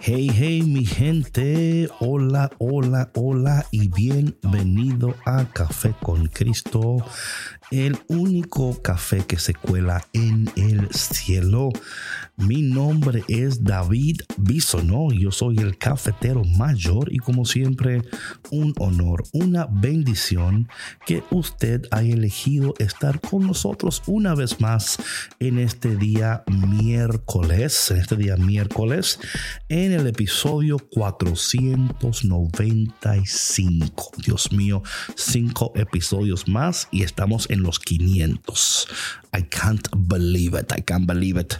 Hey, hey, mi gente. Hola, hola, hola y bienvenido a Café con Cristo, el único café que se cuela en el cielo. Mi nombre es David Bisono, yo soy el cafetero mayor y como siempre un honor, una bendición que usted haya elegido estar con nosotros una vez más en este día miércoles, en este día miércoles, en el episodio 495. Dios mío, cinco episodios más y estamos en los 500. I can't believe it, I can't believe it.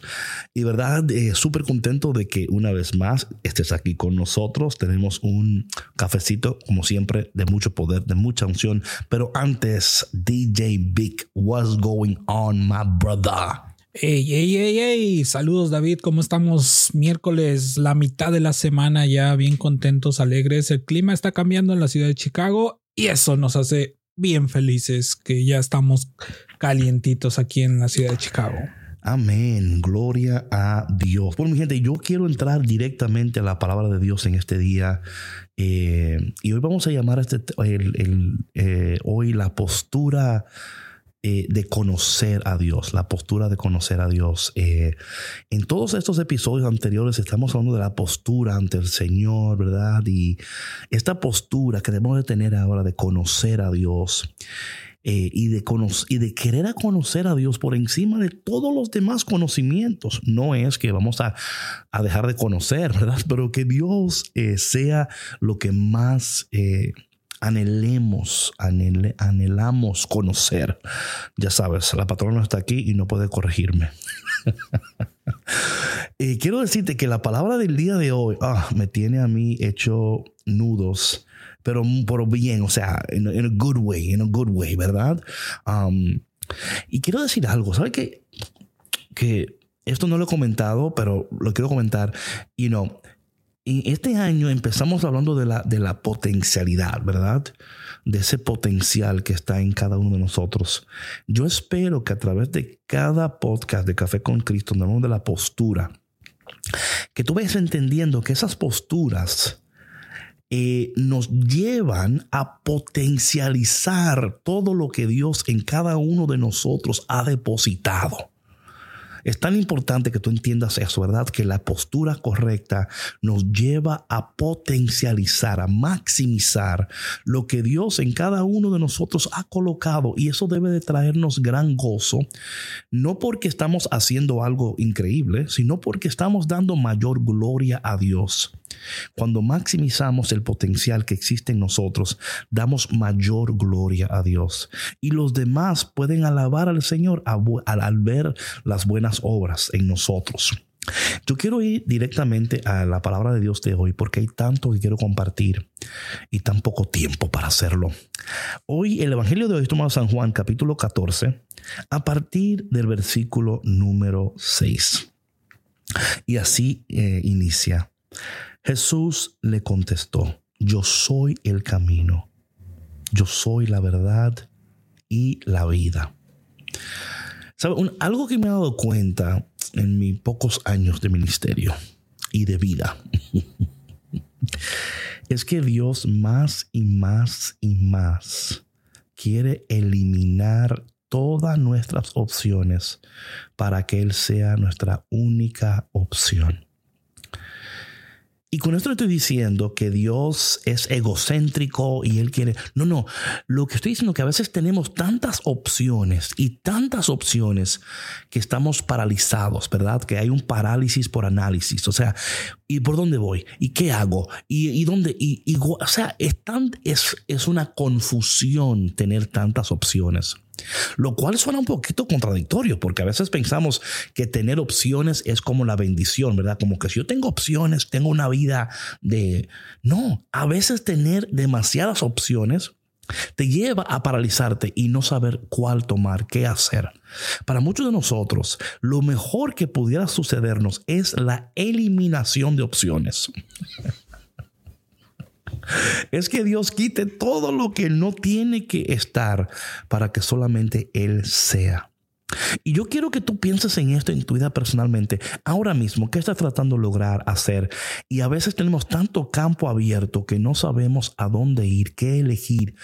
Y verdad, eh, súper contento de que una vez más estés aquí con nosotros. Tenemos un cafecito, como siempre, de mucho poder, de mucha unción. Pero antes, DJ Big, what's going on, my brother? Hey, hey, hey, hey, saludos David, ¿cómo estamos? Miércoles, la mitad de la semana ya bien contentos, alegres. El clima está cambiando en la ciudad de Chicago y eso nos hace bien felices que ya estamos calientitos aquí en la ciudad de Chicago. Amén, gloria a Dios. Bueno, mi gente, yo quiero entrar directamente a la palabra de Dios en este día. Eh, y hoy vamos a llamar a este, eh, hoy la postura eh, de conocer a Dios, la postura de conocer a Dios. en todos estos episodios anteriores estamos hablando de la postura ante el Señor, ¿verdad? Y esta postura que debemos de tener ahora de conocer a Dios. Eh, y, de y de querer a conocer a Dios por encima de todos los demás conocimientos. No es que vamos a, a dejar de conocer, ¿verdad? Pero que Dios eh, sea lo que más... Eh, anhelemos, anhelamos conocer. Ya sabes, la patrona está aquí y no puede corregirme. quiero decirte que la palabra del día de hoy ah, me tiene a mí hecho nudos pero, por bien, o sea, en a good way, in a good way, ¿verdad? Um, y quiero decir algo, ¿sabes qué? Que esto no lo he comentado, pero lo quiero comentar. You know, este año empezamos hablando de la, de la potencialidad, ¿verdad? De ese potencial que está en cada uno de nosotros. Yo espero que a través de cada podcast de Café con Cristo, hablamos de la postura, que tú vayas entendiendo que esas posturas eh, nos llevan a potencializar todo lo que Dios en cada uno de nosotros ha depositado. Es tan importante que tú entiendas eso, ¿verdad? Que la postura correcta nos lleva a potencializar, a maximizar lo que Dios en cada uno de nosotros ha colocado y eso debe de traernos gran gozo, no porque estamos haciendo algo increíble, sino porque estamos dando mayor gloria a Dios. Cuando maximizamos el potencial que existe en nosotros, damos mayor gloria a Dios. Y los demás pueden alabar al Señor al, ver las buenas obras en nosotros. Yo quiero ir directamente a la palabra de Dios de hoy porque hay tanto que quiero compartir y tan poco tiempo para hacerlo. Hoy el Evangelio de hoy tomado San Juan capítulo 14 a partir del versículo número 6. Y así eh, inicia. Jesús le contestó, yo soy el camino, yo soy la verdad y la vida. algo que me he dado cuenta en mis pocos años de ministerio y de vida es que Dios más y más y más quiere eliminar todas nuestras opciones para que Él sea nuestra única opción. Y con esto estoy diciendo que Dios es egocéntrico y Él quiere... No, no. Lo que estoy diciendo es que a veces tenemos tantas opciones y tantas opciones que estamos paralizados, ¿verdad? Que hay un parálisis por análisis. O sea, ¿y por dónde voy? ¿Y qué hago? ¿Y, dónde? Y, o sea, es, tan, es, es una confusión tener tantas opciones. Lo cual suena un poquito contradictorio porque a veces pensamos que tener opciones es como la bendición, ¿verdad? Como que si yo tengo opciones, tengo una vida de... No, a veces tener demasiadas opciones te lleva a paralizarte y no saber cuál tomar, qué hacer. Para muchos de nosotros, lo mejor que pudiera sucedernos es la eliminación de opciones. es que Dios quite todo lo que no tiene que estar para que solamente Él sea. Y yo quiero que tú pienses en esto en tu vida personalmente. Ahora mismo, ¿qué estás tratando de lograr hacer? Y a veces tenemos tanto campo abierto que no sabemos a dónde ir, qué elegir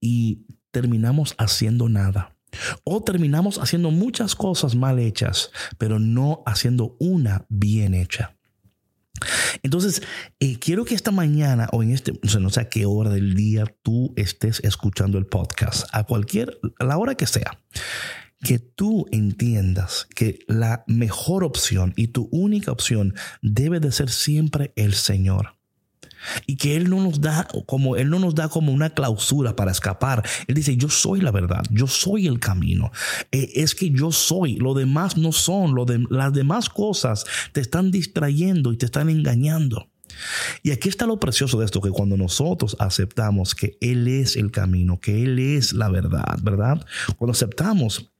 y terminamos haciendo nada. O terminamos haciendo muchas cosas mal hechas, pero no haciendo una bien hecha. Entonces, eh, quiero que esta mañana o en este, no sé a qué hora del día tú estés escuchando el podcast, a cualquier, a la hora que sea, que tú entiendas que la mejor opción y tu única opción debe de ser siempre el Señor y que él no nos da como él no nos da como una clausura para escapar. Él dice, "Yo soy la verdad, yo soy el camino. Eh, es que yo soy, lo demás no son, lo de, las demás cosas te están distrayendo y te están engañando." Y aquí está lo precioso de esto, que cuando nosotros aceptamos que Él es el camino, que Él es la verdad, ¿verdad? Cuando aceptamos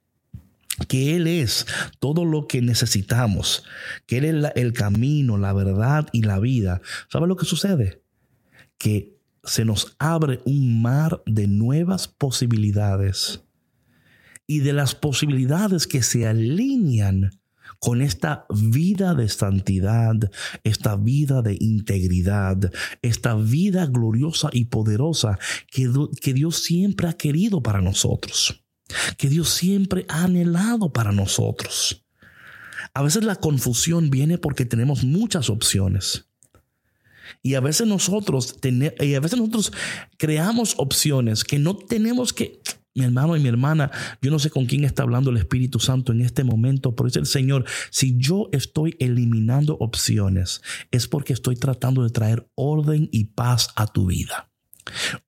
que Él es todo lo que necesitamos, que Él es el camino, la verdad y la vida. ¿Sabe lo que sucede? Que se nos abre un mar de nuevas posibilidades y de las posibilidades que se alinean con esta vida de santidad, esta vida de integridad, esta vida gloriosa y poderosa que, que Dios siempre ha querido para nosotros que Dios siempre ha anhelado para nosotros. A veces la confusión viene porque tenemos muchas opciones. Y a veces nosotros y a veces nosotros creamos opciones que no tenemos que mi hermano y mi hermana, yo no sé con quién está hablando el Espíritu Santo en este momento, pero dice el Señor, si yo estoy eliminando opciones, es porque estoy tratando de traer orden y paz a tu vida.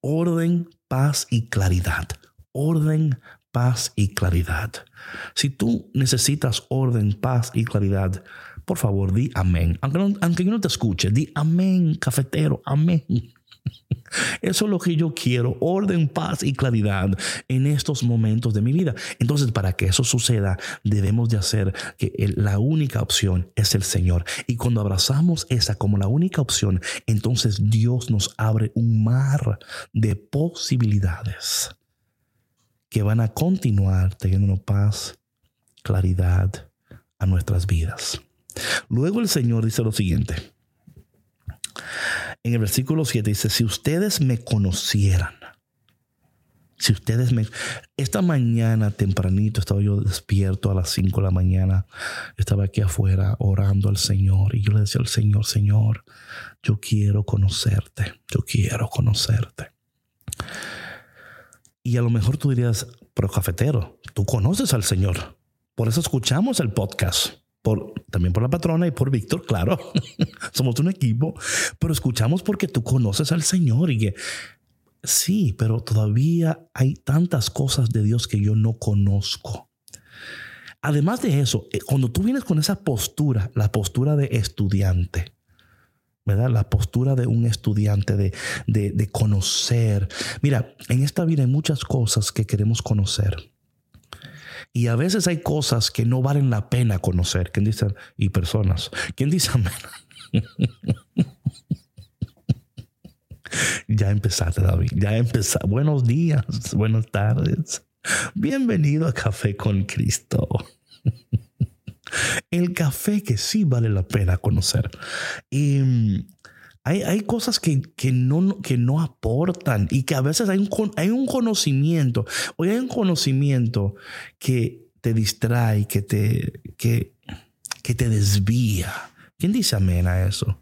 Orden, paz y claridad. Orden, paz y claridad. Si tú necesitas orden, paz y claridad, por favor, di amén. Aunque, yo no te escuche, di amén, cafetero, amén. Eso es lo que yo quiero, orden, paz y claridad en estos momentos de mi vida. Entonces, para que eso suceda, debemos de hacer que la única opción es el Señor. Y cuando abrazamos esa como la única opción, entonces Dios nos abre un mar de posibilidades que van a continuar teniendo paz, claridad a nuestras vidas. Luego el Señor dice lo siguiente. En el versículo 7 dice, si ustedes me conocieran, si ustedes me... Esta mañana tempranito estaba yo despierto a las 5 de la mañana, estaba aquí afuera orando al Señor y yo le decía al Señor, Señor, yo quiero conocerte, yo quiero conocerte. Y a lo mejor tú dirías, pero cafetero, tú conoces al Señor. Por eso escuchamos el podcast. Por, también por la patrona y por Víctor, claro. Somos un equipo. Pero escuchamos porque tú conoces al Señor y que sí, pero todavía hay tantas cosas de Dios que yo no conozco. Además de eso, eh, cuando tú vienes con esa postura, la postura de estudiante, ¿verdad? La postura de un estudiante, de, de, conocer. Mira, en esta vida hay muchas cosas que queremos conocer. Y a veces hay cosas que no valen la pena conocer. ¿Quién dice? Y personas. ¿Quién dice amén? ya empezaste, David. Ya empezaste. Buenos días, buenas tardes. Bienvenido a Café con Cristo. El café que sí vale la pena conocer. Y mm, hay, cosas que, no, que no aportan y que a veces hay un, hay un conocimiento, o hay un conocimiento que te distrae, que te, que, que te desvía. ¿Quién dice amén a eso?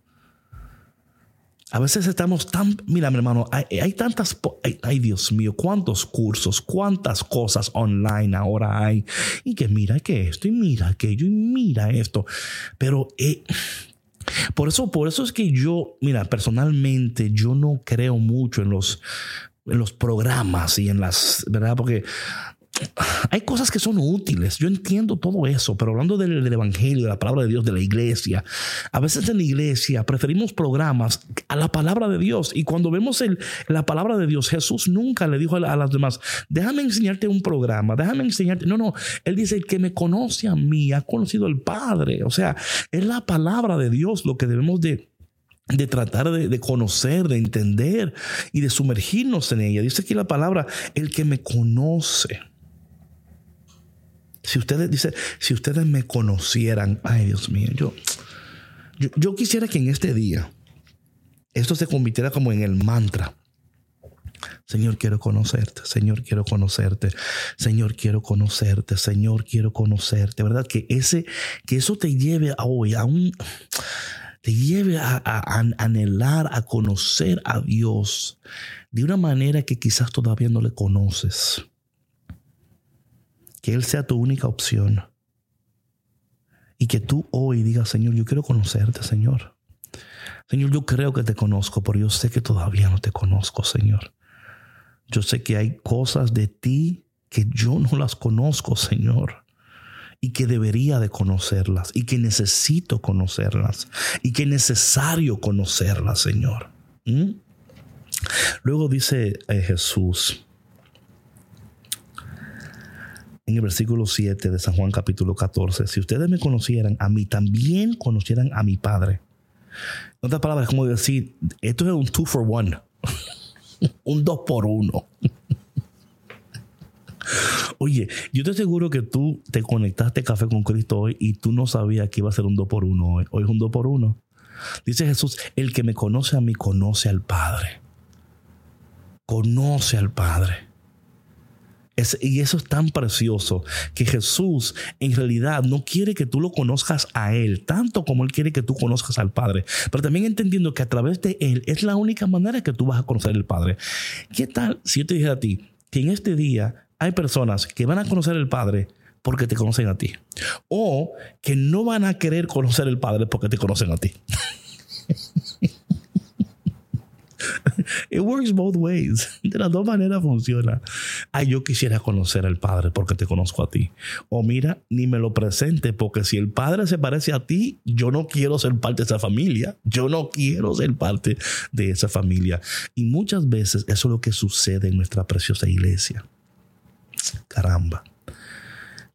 A veces estamos tan, mira mi hermano, hay, tantas, ay, Dios mío, cuántos cursos, cuántas cosas online ahora hay. Y que mira que esto, y mira aquello, y mira esto. Pero eh, por eso, por eso es que yo, mira, personalmente yo no creo mucho en los, en los programas y en las, ¿verdad? Porque hay cosas que son útiles. Yo entiendo todo eso, pero hablando del, Evangelio, de la palabra de Dios, de la iglesia, a veces en la iglesia preferimos programas a la palabra de Dios. Y cuando vemos la palabra de Dios, Jesús nunca le dijo a, las demás, déjame enseñarte un programa, déjame enseñarte. No, no, él dice, el que me conoce a mí ha conocido al Padre. O sea, es la palabra de Dios lo que debemos de de tratar de, de, conocer, de entender y de sumergirnos en ella. Dice aquí la palabra, el que me conoce. Si ustedes, dice, si ustedes me conocieran, ay Dios mío, yo, yo, quisiera que en este día esto se convirtiera como en el mantra. Señor, quiero conocerte. Señor, quiero conocerte. Señor, quiero conocerte. Señor, quiero conocerte. ¿Verdad? Que ese, que eso te lleve a hoy a un, te lleve a, a, anhelar, a conocer a Dios de una manera que quizás todavía no le conoces que Él sea tu única opción. Y que tú hoy digas, Señor, yo quiero conocerte, Señor. Señor, yo creo que te conozco, pero yo sé que todavía no te conozco, Señor. Yo sé que hay cosas de ti que yo no las conozco, Señor. Y que debería de conocerlas. Y que necesito conocerlas. Y que es necesario conocerlas, Señor. ¿Mm? Luego dice eh, Jesús, en el versículo 7 de San Juan capítulo 14, si ustedes me conocieran a mí, también conocieran a mi Padre. En otras palabras, como decir, esto es un two for one, un dos por uno. Oye, yo te aseguro que tú te conectaste Café con Cristo hoy y tú no sabías que iba a ser un dos por uno hoy. Hoy es un dos por uno. Dice Jesús, el que me conoce a mí conoce al Padre. Conoce al Padre y eso es tan precioso que Jesús en realidad no quiere que tú lo conozcas a Él, tanto como Él quiere que tú conozcas al Padre, pero también entendiendo que a través de Él es la única manera que tú vas a conocer al Padre. ¿Qué tal si yo te dijera a ti que en este día hay personas que van a conocer al Padre porque te conocen a ti, o que no van a querer conocer al Padre porque te conocen a ti? It works both ways. De las dos maneras funciona. Ay, yo quisiera conocer al Padre porque te conozco a ti. O mira, ni me lo presente porque si el Padre se parece a ti, yo no quiero ser parte de esa familia. Yo no quiero ser parte de esa familia. Y muchas veces eso es lo que sucede en nuestra preciosa iglesia. Caramba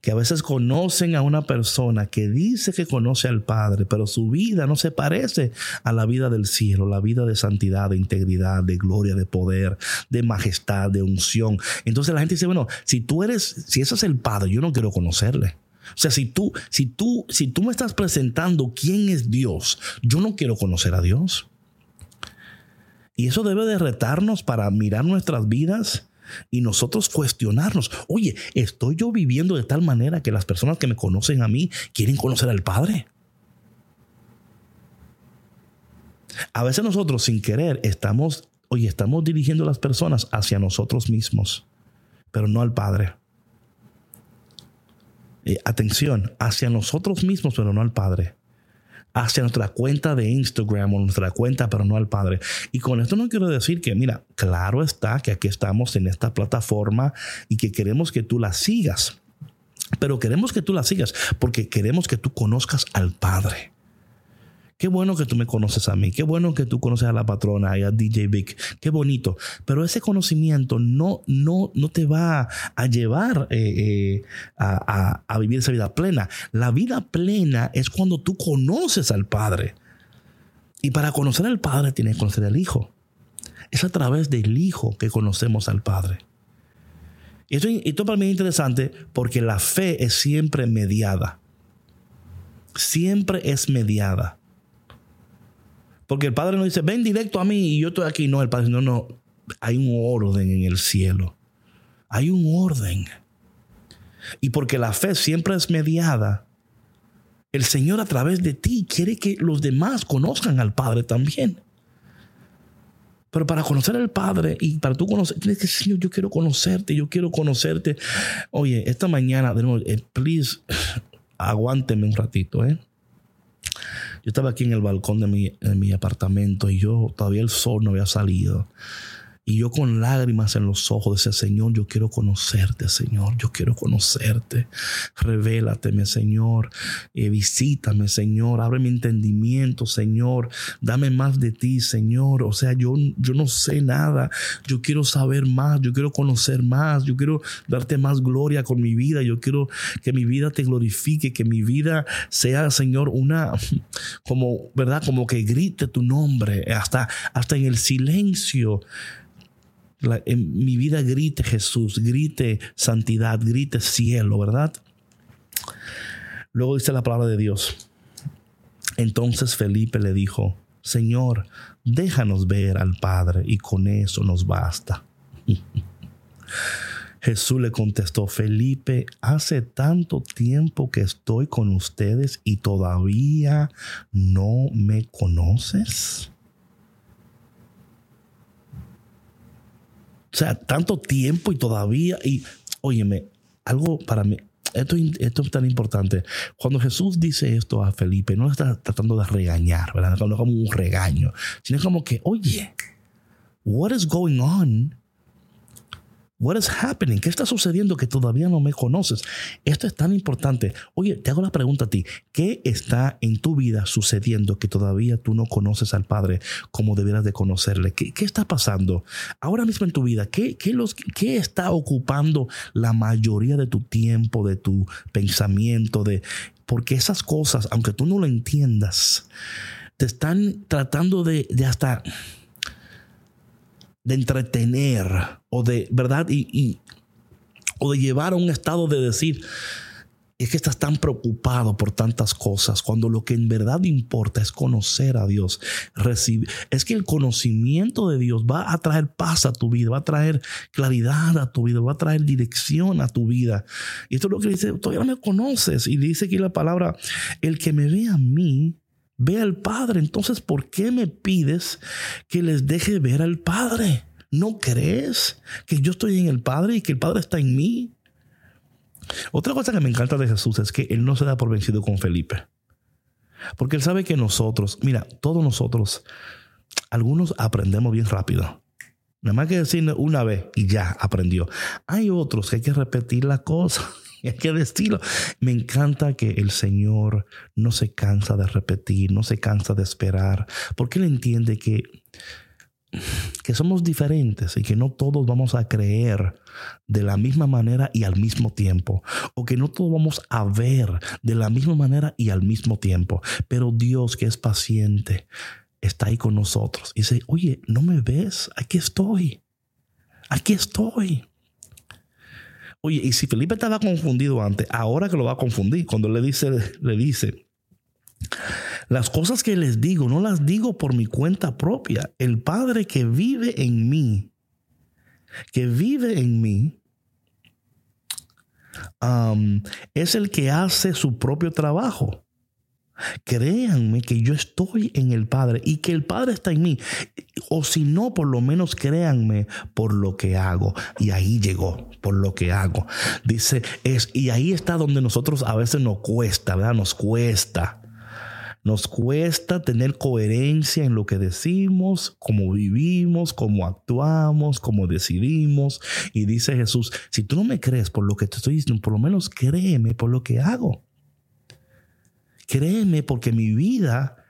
que a veces conocen a una persona que dice que conoce al Padre, pero su vida no se parece a la vida del cielo, la vida de santidad, de integridad, de gloria, de poder, de majestad, de unción. Entonces la gente dice, bueno, si tú eres, si eso es el Padre, yo no quiero conocerle. O sea, si tú, si tú, si tú me estás presentando quién es Dios, yo no quiero conocer a Dios. Y eso debe de retarnos para mirar nuestras vidas y nosotros cuestionarnos, oye, ¿estoy yo viviendo de tal manera que las personas que me conocen a mí quieren conocer al Padre? A veces nosotros sin querer estamos, oye, estamos dirigiendo a las personas hacia nosotros mismos, pero no al Padre. Eh, atención, hacia nosotros mismos, pero no al Padre hacia nuestra cuenta de Instagram o nuestra cuenta, pero no al Padre. Y con esto no quiero decir que, mira, claro está que aquí estamos en esta plataforma y que queremos que tú la sigas. Pero queremos que tú la sigas porque queremos que tú conozcas al Padre. Qué bueno que tú me conoces a mí, qué bueno que tú conoces a la patrona y a DJ Vic, qué bonito. Pero ese conocimiento no, no, no te va a llevar eh, eh, a, a vivir esa vida plena. La vida plena es cuando tú conoces al Padre. Y para conocer al Padre tienes que conocer al Hijo. Es a través del Hijo que conocemos al Padre. Y esto, esto para mí es interesante porque la fe es siempre mediada. Siempre es mediada. Porque el Padre no dice, ven directo a mí y yo estoy aquí. No, el Padre, no, no. Hay un orden en el cielo. Hay un orden. Y porque la fe siempre es mediada, el Señor a través de ti quiere que los demás conozcan al Padre también. Pero para conocer al Padre y para tú conocer, tienes que decir, Señor, yo quiero conocerte, yo quiero conocerte. Oye, esta mañana, de nuevo, eh, please, aguánteme un ratito, ¿eh? Yo estaba aquí en el balcón de mi, de mi apartamento y yo todavía el sol no había salido. Y yo con lágrimas en los ojos decía, Señor, yo quiero conocerte, Señor, yo quiero conocerte. Revélateme, Señor. Eh, visítame, Señor. Abre mi entendimiento, Señor. Dame más de ti, Señor. O sea, yo, yo no sé nada. Yo quiero saber más. Yo quiero conocer más. Yo quiero darte más gloria con mi vida. Yo quiero que mi vida te glorifique, que mi vida sea, Señor, una, como, ¿verdad? Como que grite tu nombre hasta, hasta en el silencio en mi vida grite Jesús, grite santidad, grite cielo, ¿verdad? Luego dice la palabra de Dios. Entonces Felipe le dijo, Señor, déjanos ver al Padre y con eso nos basta. Jesús le contestó, Felipe, hace tanto tiempo que estoy con ustedes y todavía no me conoces. O sea, tanto tiempo y todavía, y óyeme, algo para mí, esto, esto, es tan importante. Cuando Jesús dice esto a Felipe, no está tratando de regañar, ¿verdad? No como un regaño, sino como que, oye, what is going on What is happening? ¿Qué está sucediendo que todavía no me conoces? Esto es tan importante. Oye, te hago la pregunta a ti. ¿Qué está en tu vida sucediendo que todavía tú no conoces al Padre como debieras de conocerle? ¿Qué, está pasando ahora mismo en tu vida? ¿Qué, qué, los, ¿Qué está ocupando la mayoría de tu tiempo, de tu pensamiento? De, porque esas cosas, aunque tú no lo entiendas, te están tratando de, de hasta de entretener o de, ¿verdad? Y, o de llevar a un estado de decir, es que estás tan preocupado por tantas cosas, cuando lo que en verdad importa es conocer a Dios, recibir. Es que el conocimiento de Dios va a traer paz a tu vida, va a traer claridad a tu vida, va a traer dirección a tu vida. Y esto es lo que dice, todavía no me conoces. Y dice aquí la palabra, el que me ve a mí, Ve al Padre. Entonces, ¿por qué me pides que les deje ver al Padre? ¿No crees que yo estoy en el Padre y que el Padre está en mí? Otra cosa que me encanta de Jesús es que Él no se da por vencido con Felipe. Porque Él sabe que nosotros, mira, todos nosotros, algunos aprendemos bien rápido. Nada más que decir una vez y ya aprendió. Hay otros que hay que repetir la cosa. hay que decirlo. Me encanta que el Señor no se cansa de repetir, no se cansa de esperar, porque Él entiende que, que somos diferentes y que no todos vamos a creer de la misma manera y al mismo tiempo, o que no todos vamos a ver de la misma manera y al mismo tiempo, pero Dios que es paciente está ahí con nosotros y dice, oye, ¿no me ves? Aquí estoy. Aquí estoy. Oye, y si Felipe estaba confundido antes, ahora que lo va a confundir, cuando le dice, le dice, las cosas que les digo, no las digo por mi cuenta propia. El Padre que vive en mí, que vive en mí, es el que hace su propio trabajo. Créanme que yo estoy en el Padre y que el Padre está en mí. O si no, por lo menos créanme por lo que hago. Y ahí llegó, por lo que hago. Dice, es, y ahí está donde nosotros a veces nos cuesta, ¿verdad? Nos cuesta. Nos cuesta tener coherencia en lo que decimos, cómo vivimos, cómo actuamos, cómo decidimos. Y dice Jesús, si tú no me crees por lo que te estoy diciendo, por lo menos créeme por lo que hago. Créeme porque mi vida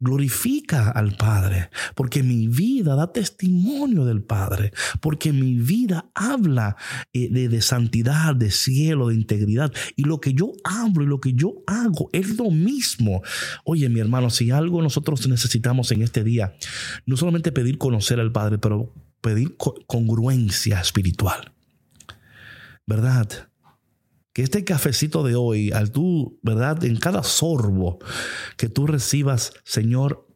glorifica al Padre, porque mi vida da testimonio del Padre, porque mi vida habla eh, de, santidad, de cielo, de integridad. Y lo que yo hablo y lo que yo hago es lo mismo. Oye, mi hermano, si algo nosotros necesitamos en este día, no solamente pedir conocer al Padre, pero pedir congruencia espiritual. ¿Verdad? Este cafecito de hoy, al tú, ¿verdad? En cada sorbo que tú recibas, Señor,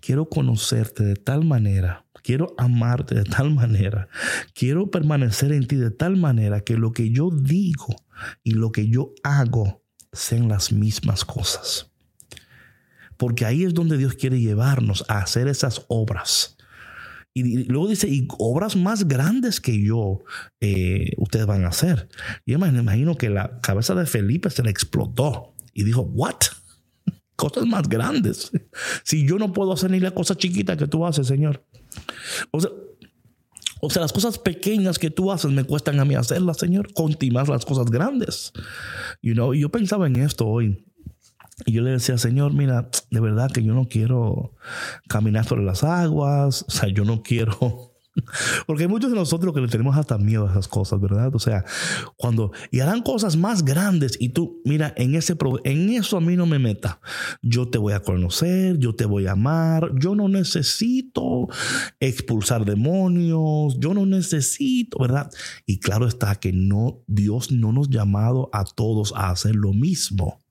quiero conocerte de tal manera, quiero amarte de tal manera, quiero permanecer en ti de tal manera que lo que yo digo y lo que yo hago sean las mismas cosas. Porque ahí es donde Dios quiere llevarnos a hacer esas obras Y, luego dice, y obras más grandes que yo eh, ustedes van a hacer. Yo me imagino que la cabeza de Felipe se le explotó y dijo, ¿what? Cosas más grandes. Si yo no puedo hacer ni la cosa chiquita que tú haces, Señor. O sea, o sea, las cosas pequeñas que tú haces me cuestan a mí hacerlas, Señor. Conti más las cosas grandes. You know, y yo pensaba en esto hoy. Y yo le decía, Señor, mira, de verdad que yo no quiero caminar sobre las aguas, o sea, yo no quiero... Porque hay muchos de nosotros que le tenemos hasta miedo a esas cosas, ¿verdad? O sea, cuando y harán cosas más grandes y tú, mira, en ese en eso a mí no me meta. Yo te voy a conocer, yo te voy a amar, yo no necesito expulsar demonios, yo no necesito, ¿verdad? Y claro está que no Dios no nos ha llamado a todos a hacer lo mismo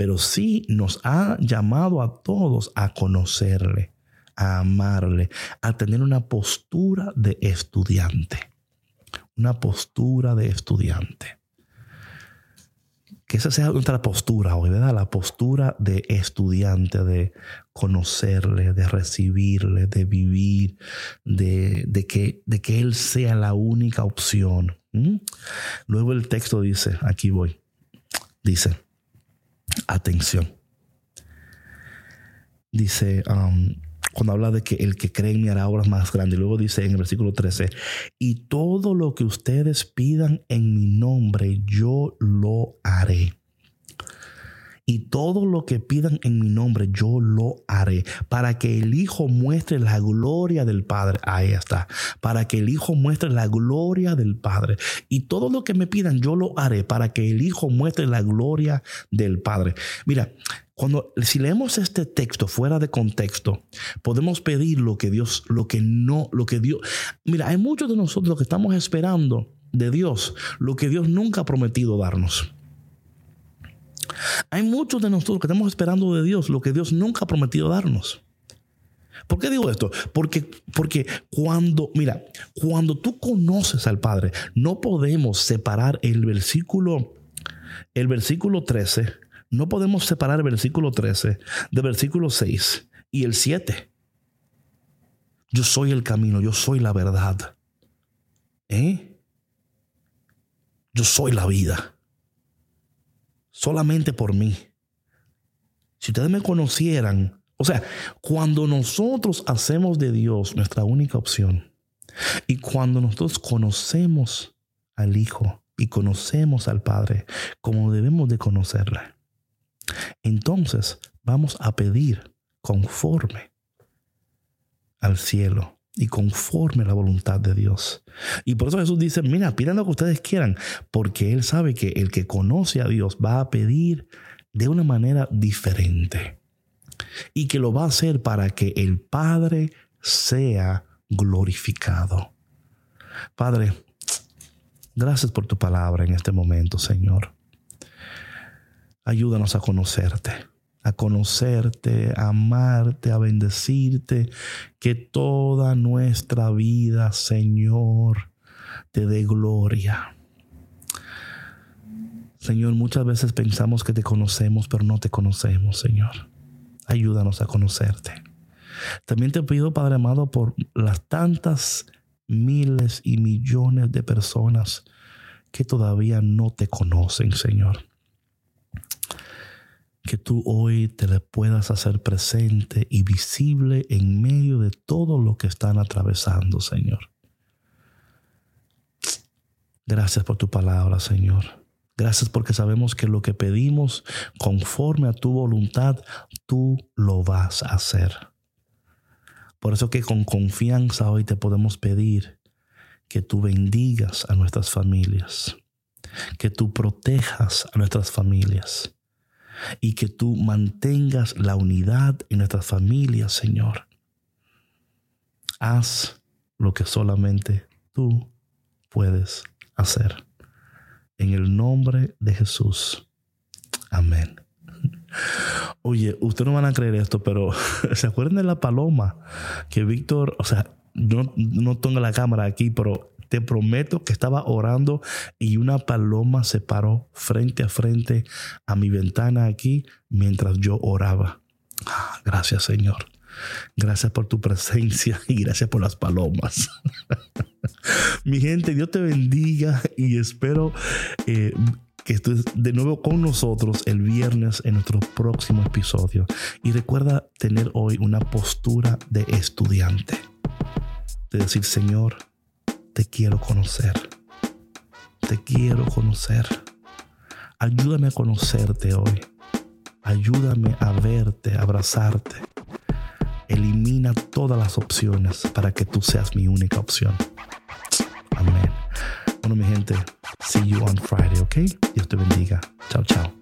pero sí nos ha llamado a todos a conocerle, a amarle, a tener una postura de estudiante. Una postura de estudiante. Que esa sea nuestra postura hoy, ¿verdad? La postura de estudiante, de conocerle, de recibirle, de vivir, de, que, de que Él sea la única opción. Luego el texto dice, aquí voy, dice, atención. Dice, um, cuando habla de que el que cree en mí hará obras más grandes, luego dice en el versículo 13, y todo lo que ustedes pidan en mi nombre, yo lo haré y todo lo que pidan en mi nombre yo lo haré para que el Hijo muestre la gloria del Padre. Ahí está. Para que el Hijo muestre la gloria del Padre. Y todo lo que me pidan yo lo haré para que el Hijo muestre la gloria del Padre. Mira, cuando si leemos este texto fuera de contexto, podemos pedir lo que Dios, lo que no, lo que Dios. Mira, hay muchos de nosotros que estamos esperando de Dios lo que Dios nunca ha prometido darnos. Hay muchos de nosotros que estamos esperando de Dios lo que Dios nunca ha prometido darnos. ¿Por qué digo esto? Porque, porque cuando, mira, cuando tú conoces al Padre, no podemos separar el versículo, el versículo 13, no podemos separar el versículo 13 del versículo 6 y el 7. Yo soy el camino, yo soy la verdad. ¿Eh? Yo soy la vida solamente por mí. Si ustedes me conocieran, o sea, cuando nosotros hacemos de Dios nuestra única opción y cuando nosotros conocemos al Hijo y conocemos al Padre como debemos de conocerle, entonces vamos a pedir conforme al cielo y conforme a la voluntad de Dios. Y por eso Jesús dice, mira, pidan lo que ustedes quieran, porque Él sabe que el que conoce a Dios va a pedir de una manera diferente y que lo va a hacer para que el Padre sea glorificado. Padre, gracias por tu palabra en este momento, Señor. Ayúdanos a conocerte a conocerte, a amarte, a bendecirte, que toda nuestra vida, Señor, te dé gloria. Señor, muchas veces pensamos que te conocemos, pero no te conocemos, Señor. Ayúdanos a conocerte. También te pido, Padre amado, por las tantas miles y millones de personas que todavía no te conocen, Señor que tú hoy te le puedas hacer presente y visible en medio de todo lo que están atravesando, Señor. Gracias por tu palabra, Señor. Gracias porque sabemos que lo que pedimos conforme a tu voluntad, tú lo vas a hacer. Por eso que con confianza hoy te podemos pedir que tú bendigas a nuestras familias, que tú protejas a nuestras familias y que tú mantengas la unidad en nuestras familias, Señor. Haz lo que solamente tú puedes hacer. En el nombre de Jesús. Amén. Oye, ustedes no van a creer esto, pero ¿se acuerdan de la paloma que Víctor, o sea, no, no tengo la cámara aquí, pero te prometo que estaba orando y una paloma se paró frente a frente a mi ventana aquí mientras yo oraba. Ah, gracias Señor. Gracias por tu presencia y gracias por las palomas. Mi gente, Dios te bendiga y espero eh, que estés de nuevo con nosotros el viernes en nuestro próximo episodio. Y recuerda tener hoy una postura de estudiante. De decir, Señor, te quiero conocer. Te quiero conocer. Ayúdame a conocerte hoy. Ayúdame a verte, a abrazarte. Elimina todas las opciones para que tú seas mi única opción. Amén. Bueno, mi gente, see you on Friday, ¿ok? Dios te bendiga. Chao, chao.